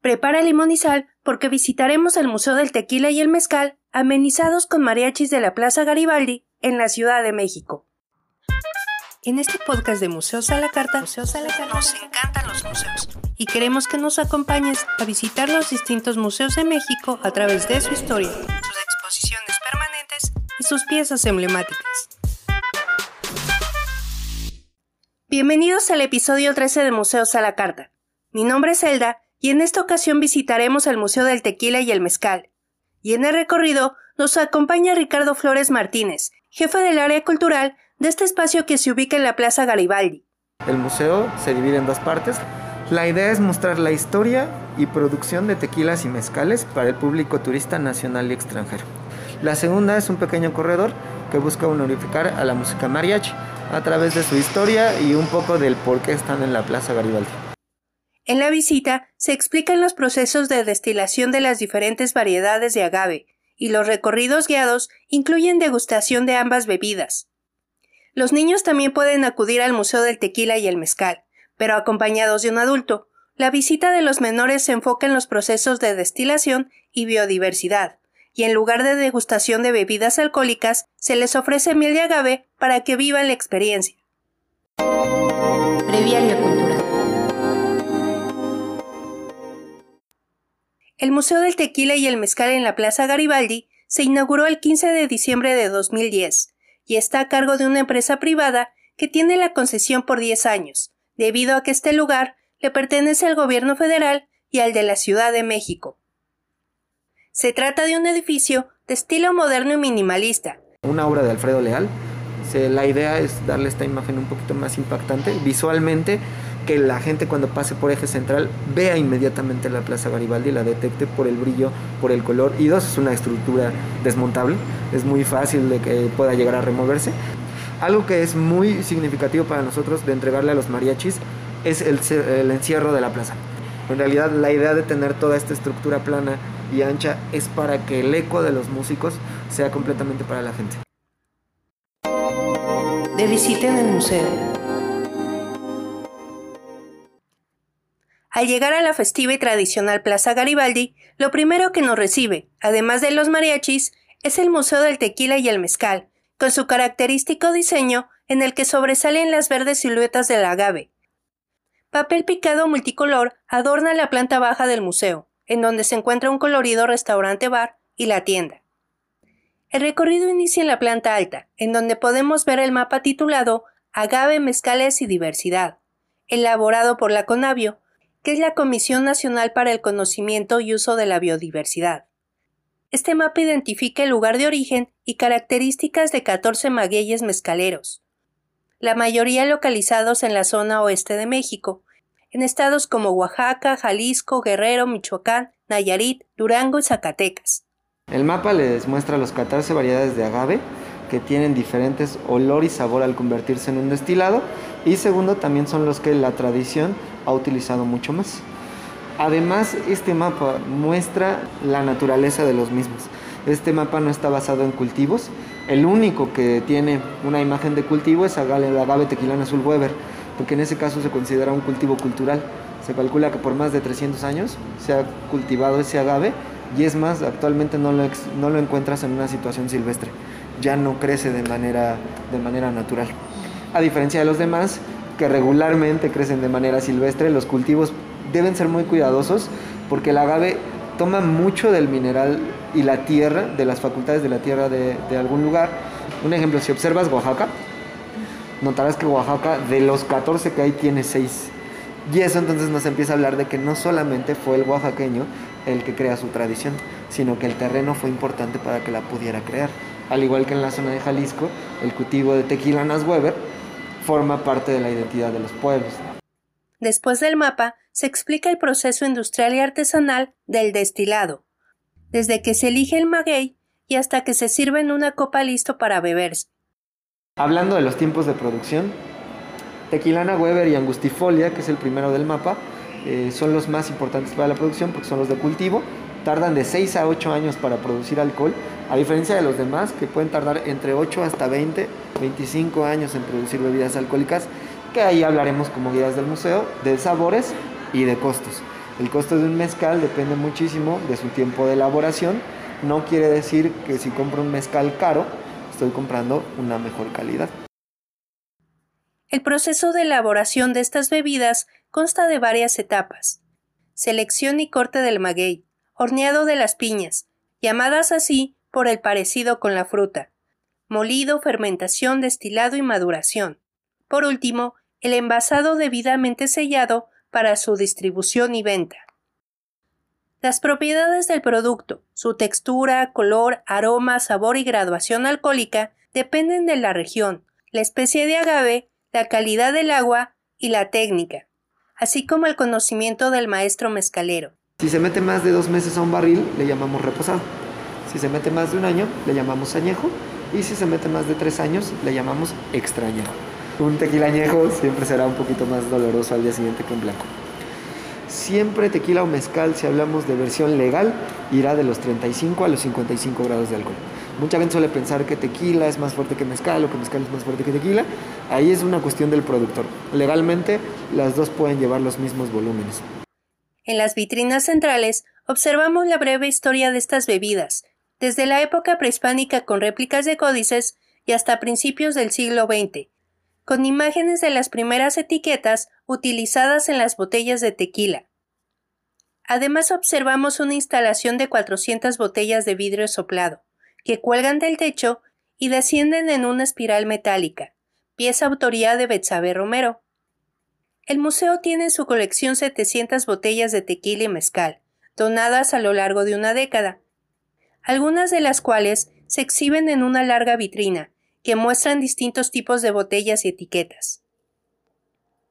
Prepara limón y sal porque visitaremos el Museo del Tequila y el Mezcal, amenizados con mariachis de la Plaza Garibaldi en la Ciudad de México. En este podcast de Museos a la Carta, Museos a la Carta nos encantan los museos y queremos que nos acompañes a visitar los distintos museos de México a través de su historia, sus exposiciones permanentes y sus piezas emblemáticas. Bienvenidos al episodio 13 de Museos a la Carta. Mi nombre es Elda y en esta ocasión visitaremos el Museo del Tequila y el Mezcal. Y en el recorrido nos acompaña Ricardo Flores Martínez, jefe del área cultural de este espacio que se ubica en la Plaza Garibaldi. El museo se divide en dos partes. La idea es mostrar la historia y producción de tequilas y mezcales para el público turista nacional y extranjero. La segunda es un pequeño corredor que busca unificar a la música mariachi a través de su historia y un poco del por qué están en la Plaza Garibaldi. En la visita se explican los procesos de destilación de las diferentes variedades de agave, y los recorridos guiados incluyen degustación de ambas bebidas. Los niños también pueden acudir al Museo del Tequila y el Mezcal, pero acompañados de un adulto. La visita de los menores se enfoca en los procesos de destilación y biodiversidad, y en lugar de degustación de bebidas alcohólicas, se les ofrece miel de agave para que vivan la experiencia. El Museo del Tequila y el Mezcal en la Plaza Garibaldi se inauguró el 15 de diciembre de 2010 y está a cargo de una empresa privada que tiene la concesión por 10 años, debido a que este lugar le pertenece al gobierno federal y al de la Ciudad de México. Se trata de un edificio de estilo moderno y minimalista. Una obra de Alfredo Leal. La idea es darle esta imagen un poquito más impactante visualmente que la gente cuando pase por eje central vea inmediatamente la Plaza Garibaldi y la detecte por el brillo, por el color. Y dos, es una estructura desmontable, es muy fácil de que pueda llegar a removerse. Algo que es muy significativo para nosotros de entregarle a los mariachis es el, el encierro de la plaza. En realidad la idea de tener toda esta estructura plana y ancha es para que el eco de los músicos sea completamente para la gente. De visita en el museo. Al llegar a la festiva y tradicional Plaza Garibaldi, lo primero que nos recibe, además de los mariachis, es el Museo del Tequila y el Mezcal, con su característico diseño en el que sobresalen las verdes siluetas del agave. Papel picado multicolor adorna la planta baja del museo, en donde se encuentra un colorido restaurante-bar y la tienda. El recorrido inicia en la planta alta, en donde podemos ver el mapa titulado Agave, Mezcales y Diversidad, elaborado por la Conavio, que es la Comisión Nacional para el Conocimiento y Uso de la Biodiversidad. Este mapa identifica el lugar de origen y características de 14 magueyes mezcaleros, la mayoría localizados en la zona oeste de México, en estados como Oaxaca, Jalisco, Guerrero, Michoacán, Nayarit, Durango y Zacatecas. El mapa les muestra las 14 variedades de agave que tienen diferentes olor y sabor al convertirse en un destilado y segundo también son los que la tradición ha utilizado mucho más. Además, este mapa muestra la naturaleza de los mismos. Este mapa no está basado en cultivos. El único que tiene una imagen de cultivo es el agave tequilana azul Weber, porque en ese caso se considera un cultivo cultural. Se calcula que por más de 300 años se ha cultivado ese agave y es más, actualmente no lo, no lo encuentras en una situación silvestre. Ya no crece de manera, de manera natural. A diferencia de los demás, que regularmente crecen de manera silvestre, los cultivos deben ser muy cuidadosos porque el agave toma mucho del mineral y la tierra, de las facultades de la tierra de, algún lugar. Un ejemplo, si observas Oaxaca, notarás que Oaxaca de los 14 que hay tiene 6. Y eso entonces nos empieza a hablar de que no solamente fue el oaxaqueño el que crea su tradición, sino que el terreno fue importante para que la pudiera crear. Al igual que en la zona de Jalisco, el cultivo de tequila Weber forma parte de la identidad de los pueblos. Después del mapa, se explica el proceso industrial y artesanal del destilado, desde que se elige el maguey y hasta que se sirve en una copa listo para beberse. Hablando de los tiempos de producción, Tequilana Weber y Angustifolia, que es el primero del mapa, eh, son los más importantes para la producción porque son los de cultivo. Tardan de 6 a 8 años para producir alcohol, a diferencia de los demás que pueden tardar entre 8 hasta 20, 25 años en producir bebidas alcohólicas, que ahí hablaremos como guías del museo, de sabores y de costos. El costo de un mezcal depende muchísimo de su tiempo de elaboración. No quiere decir que si compro un mezcal caro, estoy comprando una mejor calidad. El proceso de elaboración de estas bebidas consta de varias etapas. Selección y corte del maguey, horneado de las piñas, llamadas así por el parecido con la fruta, molido, fermentación, destilado y maduración. Por último, el envasado debidamente sellado para su distribución y venta. Las propiedades del producto, su textura, color, aroma, sabor y graduación alcohólica dependen de la región, la especie de agave, la calidad del agua y la técnica, así como el conocimiento del maestro mezcalero. Si se mete más de dos meses a un barril, le llamamos reposado. Si se mete más de un año, le llamamos añejo. Y si se mete más de tres años, le llamamos extrañejo. Un tequila añejo siempre será un poquito más doloroso al día siguiente que un blanco. Siempre tequila o mezcal, si hablamos de versión legal, irá de los 35 a los 55 grados de alcohol. Mucha gente suele pensar que tequila es más fuerte que mezcal o que mezcal es más fuerte que tequila. Ahí es una cuestión del productor. Legalmente, las dos pueden llevar los mismos volúmenes. En las vitrinas centrales observamos la breve historia de estas bebidas, desde la época prehispánica con réplicas de códices y hasta principios del siglo XX, con imágenes de las primeras etiquetas utilizadas en las botellas de tequila. Además observamos una instalación de 400 botellas de vidrio soplado, que cuelgan del techo y descienden en una espiral metálica, pieza autoría de Betsabe Romero. El museo tiene en su colección 700 botellas de tequila y mezcal, donadas a lo largo de una década, algunas de las cuales se exhiben en una larga vitrina, que muestran distintos tipos de botellas y etiquetas.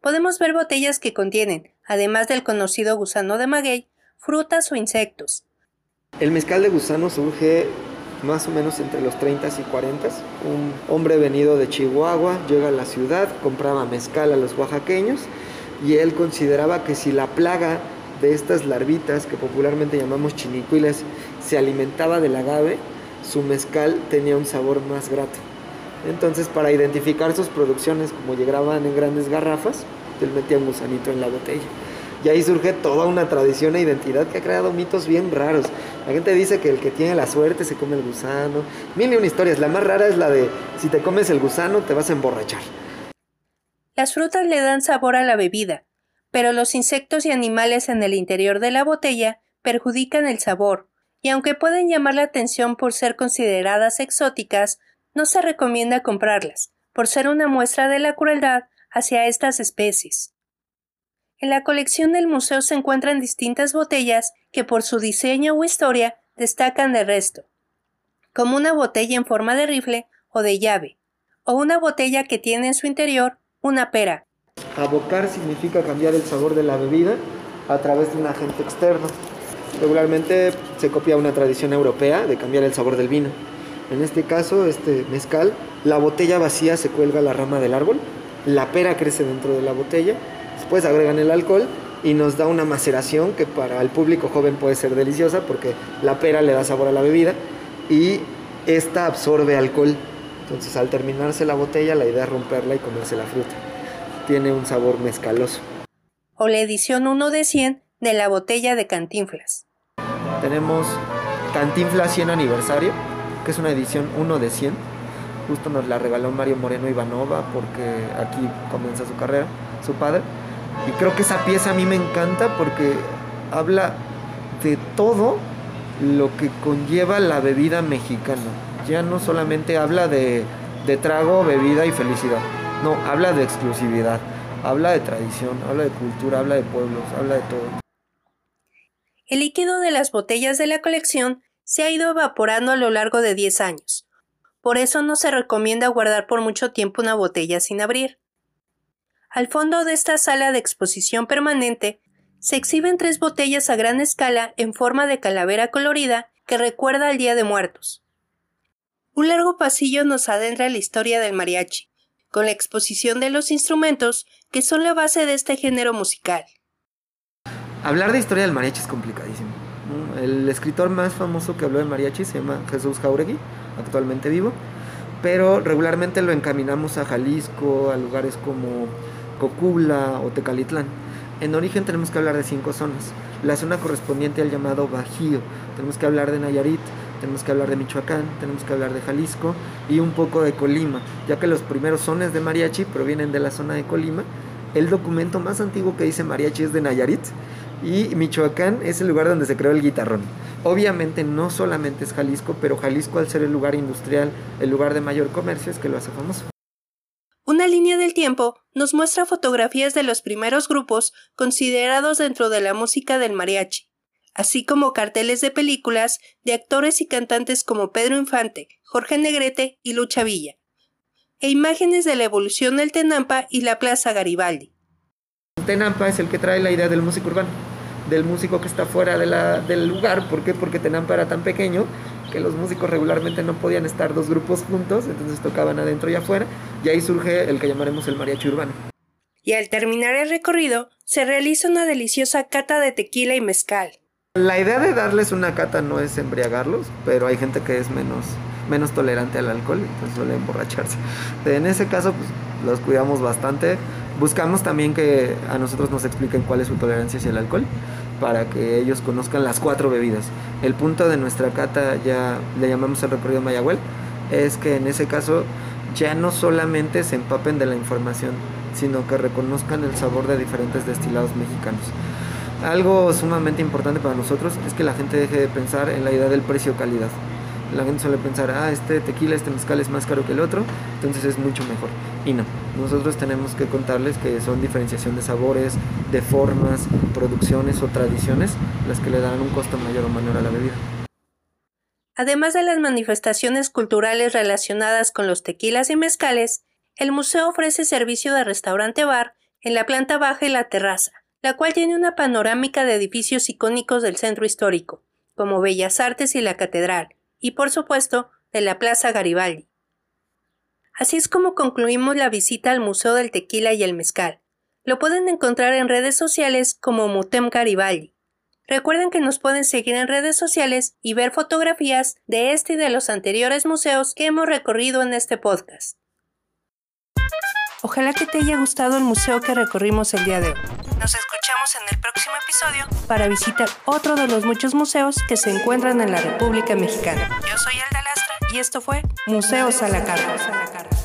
Podemos ver botellas que contienen, además del conocido gusano de maguey, frutas o insectos. El mezcal de gusano surge más o menos entre los 30 y 40. Un hombre venido de Chihuahua llega a la ciudad, compraba mezcal a los oaxaqueños y él consideraba que si la plaga de estas larvitas que popularmente llamamos chinicuiles se alimentaba del agave, su mezcal tenía un sabor más grato. Entonces, para identificar sus producciones, como llegaban en grandes garrafas, él metía un gusanito en la botella. Y ahí surge toda una tradición e identidad que ha creado mitos bien raros. La gente dice que el que tiene la suerte se come el gusano. Mil y una historias. La más rara es la de si te comes el gusano te vas a emborrachar. Las frutas le dan sabor a la bebida, pero los insectos y animales en el interior de la botella perjudican el sabor, y aunque pueden llamar la atención por ser consideradas exóticas, no se recomienda comprarlas, por ser una muestra de la crueldad hacia estas especies. En la colección del museo se encuentran distintas botellas que por su diseño o historia destacan del resto, como una botella en forma de rifle o de llave, o una botella que tiene en su interior una pera. Abocar significa cambiar el sabor de la bebida a través de un agente externo. Regularmente se copia una tradición europea de cambiar el sabor del vino. En este caso, este mezcal, la botella vacía se cuelga a la rama del árbol, la pera crece dentro de la botella, después agregan el alcohol y nos da una maceración que para el público joven puede ser deliciosa porque la pera le da sabor a la bebida y esta absorbe alcohol. Entonces al terminarse la botella la idea es romperla y comerse la fruta. Tiene un sabor mezcaloso. O la edición 1 de 100 de la botella de Cantinflas. Tenemos Cantinflas 100 aniversario, que es una edición 1 de 100. Justo nos la regaló Mario Moreno Ivanova porque aquí comienza su carrera, su padre. Y creo que esa pieza a mí me encanta porque habla de todo lo que conlleva la bebida mexicana. Ya no solamente habla de, de trago, bebida y felicidad. No, habla de exclusividad, habla de tradición, habla de cultura, habla de pueblos, habla de todo. El líquido de las botellas de la colección se ha ido evaporando a lo largo de 10 años. Por eso no se recomienda guardar por mucho tiempo una botella sin abrir. Al fondo de esta sala de exposición permanente se exhiben tres botellas a gran escala en forma de calavera colorida que recuerda al Día de Muertos. Un largo pasillo nos adentra en la historia del mariachi, con la exposición de los instrumentos que son la base de este género musical. Hablar de historia del mariachi es complicadísimo. El escritor más famoso que habló de mariachi se llama Jesús Jauregui, actualmente vivo, pero regularmente lo encaminamos a Jalisco, a lugares como Cocula o Tecalitlán. En origen tenemos que hablar de cinco zonas. la zona correspondiente al llamado Bajío. Tenemos que hablar de Nayarit, tenemos que hablar de Michoacán, tenemos que hablar de Jalisco y un poco de Colima, ya que los primeros sones de mariachi provienen de la zona de Colima. El documento más antiguo que dice mariachi es de Nayarit y Michoacán es el lugar donde se creó el guitarrón. Obviamente no solamente es Jalisco, pero Jalisco al ser el lugar industrial, el lugar de mayor comercio, es que lo hace famoso. Una línea del tiempo nos muestra fotografías de los primeros grupos considerados dentro de la música del mariachi, así como carteles de películas de actores y cantantes como Pedro Infante, Jorge Negrete y Lucha Villa, e imágenes de la evolución del Tenampa y la Plaza Garibaldi. El Tenampa es el que trae la idea del músico urbano, del músico que está fuera del lugar. ¿Por qué? Porque Tenampa era tan pequeño que los músicos regularmente no podían estar dos grupos juntos, entonces tocaban adentro y afuera, y ahí surge el que llamaremos el mariachi urbano. Y al terminar el recorrido, se realiza una deliciosa cata de tequila y mezcal. La idea de darles una cata no es embriagarlos, pero hay gente que es menos, menos tolerante al alcohol, entonces suele emborracharse. En ese caso, pues los cuidamos bastante. Buscamos también que a nosotros nos expliquen cuál es su tolerancia hacia el alcohol para que ellos conozcan las cuatro bebidas. El punto de nuestra cata, ya le llamamos el recorrido Mayagüel, es que en ese caso ya no solamente se empapen de la información, sino que reconozcan el sabor de diferentes destilados mexicanos. Algo sumamente importante para nosotros es que la gente deje de pensar en la idea del precio-calidad la gente suele pensar, ah, este tequila, este mezcal es más caro que el otro, entonces es mucho mejor. Y no, nosotros tenemos que contarles que son diferenciación de sabores, de formas, producciones o tradiciones las que le dan un costo mayor o menor a la bebida. Además de las manifestaciones culturales relacionadas con los tequilas y mezcales, el museo ofrece servicio de restaurante-bar en la planta baja y la terraza, la cual tiene una panorámica de edificios icónicos del centro histórico, como Bellas Artes y la Catedral, y por supuesto de la Plaza Garibaldi. Así es como concluimos la visita al Museo del Tequila y el Mezcal. Lo pueden encontrar en redes sociales como Mutem Garibaldi. Recuerden que nos pueden seguir en redes sociales y ver fotografías de este y de los anteriores museos que hemos recorrido en este podcast. Ojalá que te haya gustado el museo que recorrimos el día de hoy. Nos escuchamos en el próximo episodio para visitar otro de los muchos museos que se encuentran en la República Mexicana. Yo soy Alda Lastra y esto fue Museos a la Carta.